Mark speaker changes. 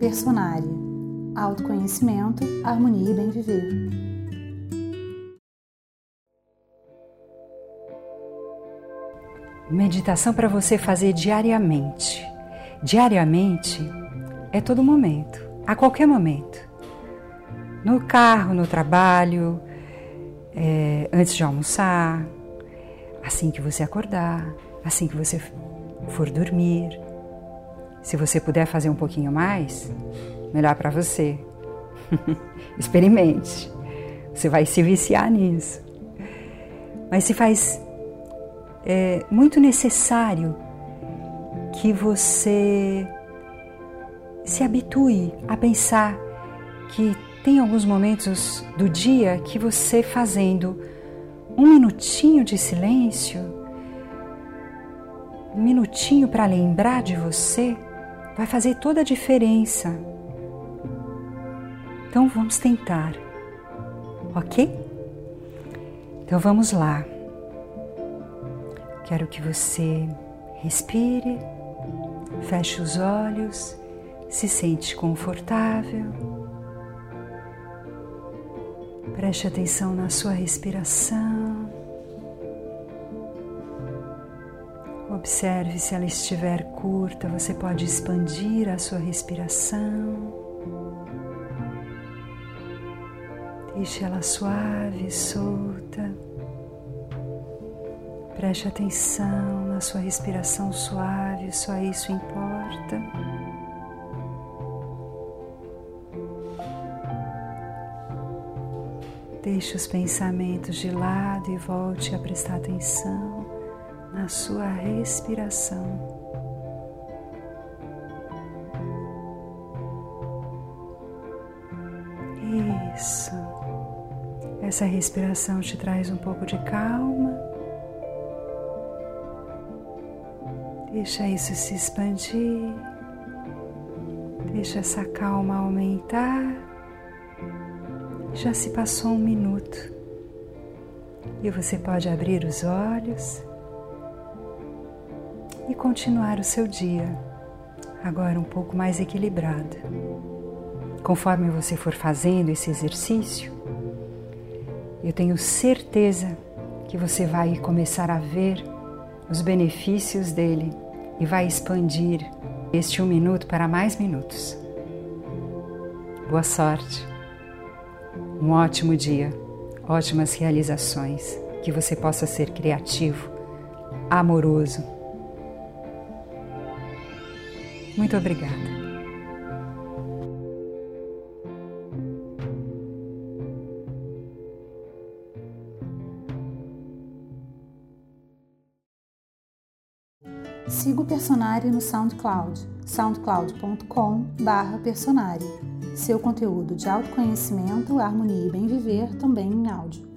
Speaker 1: Personária. Autoconhecimento, harmonia e bem viver.
Speaker 2: Meditação para você fazer diariamente. Diariamente é todo momento, a qualquer momento. No carro, no trabalho, é, antes de almoçar, assim que você acordar, assim que você for dormir. Se você puder fazer um pouquinho mais, melhor para você. Experimente. Você vai se viciar nisso. Mas se faz é muito necessário que você se habitue a pensar que tem alguns momentos do dia que você fazendo um minutinho de silêncio, um minutinho para lembrar de você, vai fazer toda a diferença. Então vamos tentar, ok? Então vamos lá. Quero que você respire, feche os olhos, se sente confortável. Preste atenção na sua respiração. Observe se ela estiver curta, você pode expandir a sua respiração. Deixe ela suave, solta. Preste atenção na sua respiração suave, só isso importa. Deixe os pensamentos de lado e volte a prestar atenção na sua respiração. Isso. Essa respiração te traz um pouco de calma. Deixa isso se expandir. Deixa essa calma aumentar. Já se passou um minuto e você pode abrir os olhos e continuar o seu dia, agora um pouco mais equilibrado. Conforme você for fazendo esse exercício, eu tenho certeza que você vai começar a ver os benefícios dele e vai expandir este um minuto para mais minutos. Boa sorte, um ótimo dia, ótimas realizações, que você possa ser criativo, amoroso. Muito obrigada.
Speaker 1: Siga o Personari no SoundCloud, soundcloud.com/personari. Seu conteúdo de autoconhecimento, harmonia e bem viver também em áudio.